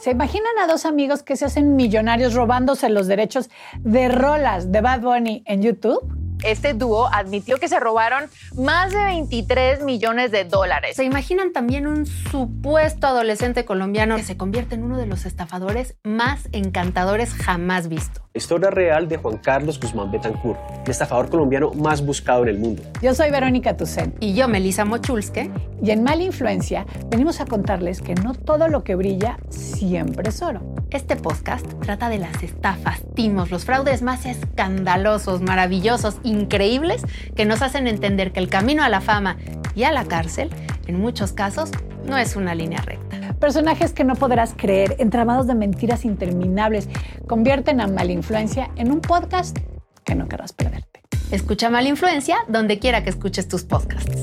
¿Se imaginan a dos amigos que se hacen millonarios robándose los derechos de rolas de Bad Bunny en YouTube? Este dúo admitió que se robaron más de 23 millones de dólares. ¿Se imaginan también un supuesto adolescente colombiano que se convierte en uno de los estafadores más encantadores jamás visto? Historia real de Juan Carlos Guzmán Betancourt, el estafador colombiano más buscado en el mundo. Yo soy Verónica Tucen. Y yo, Melisa Mochulske. Y en Mala Influencia venimos a contarles que no todo lo que brilla siempre es oro. Este podcast trata de las estafas, timos, los fraudes más escandalosos, maravillosos, increíbles, que nos hacen entender que el camino a la fama y a la cárcel, en muchos casos, no es una línea recta. Personajes que no podrás creer, entramados de mentiras interminables, convierten a Malinfluencia en un podcast que no querrás perderte. Escucha Malinfluencia donde quiera que escuches tus podcasts.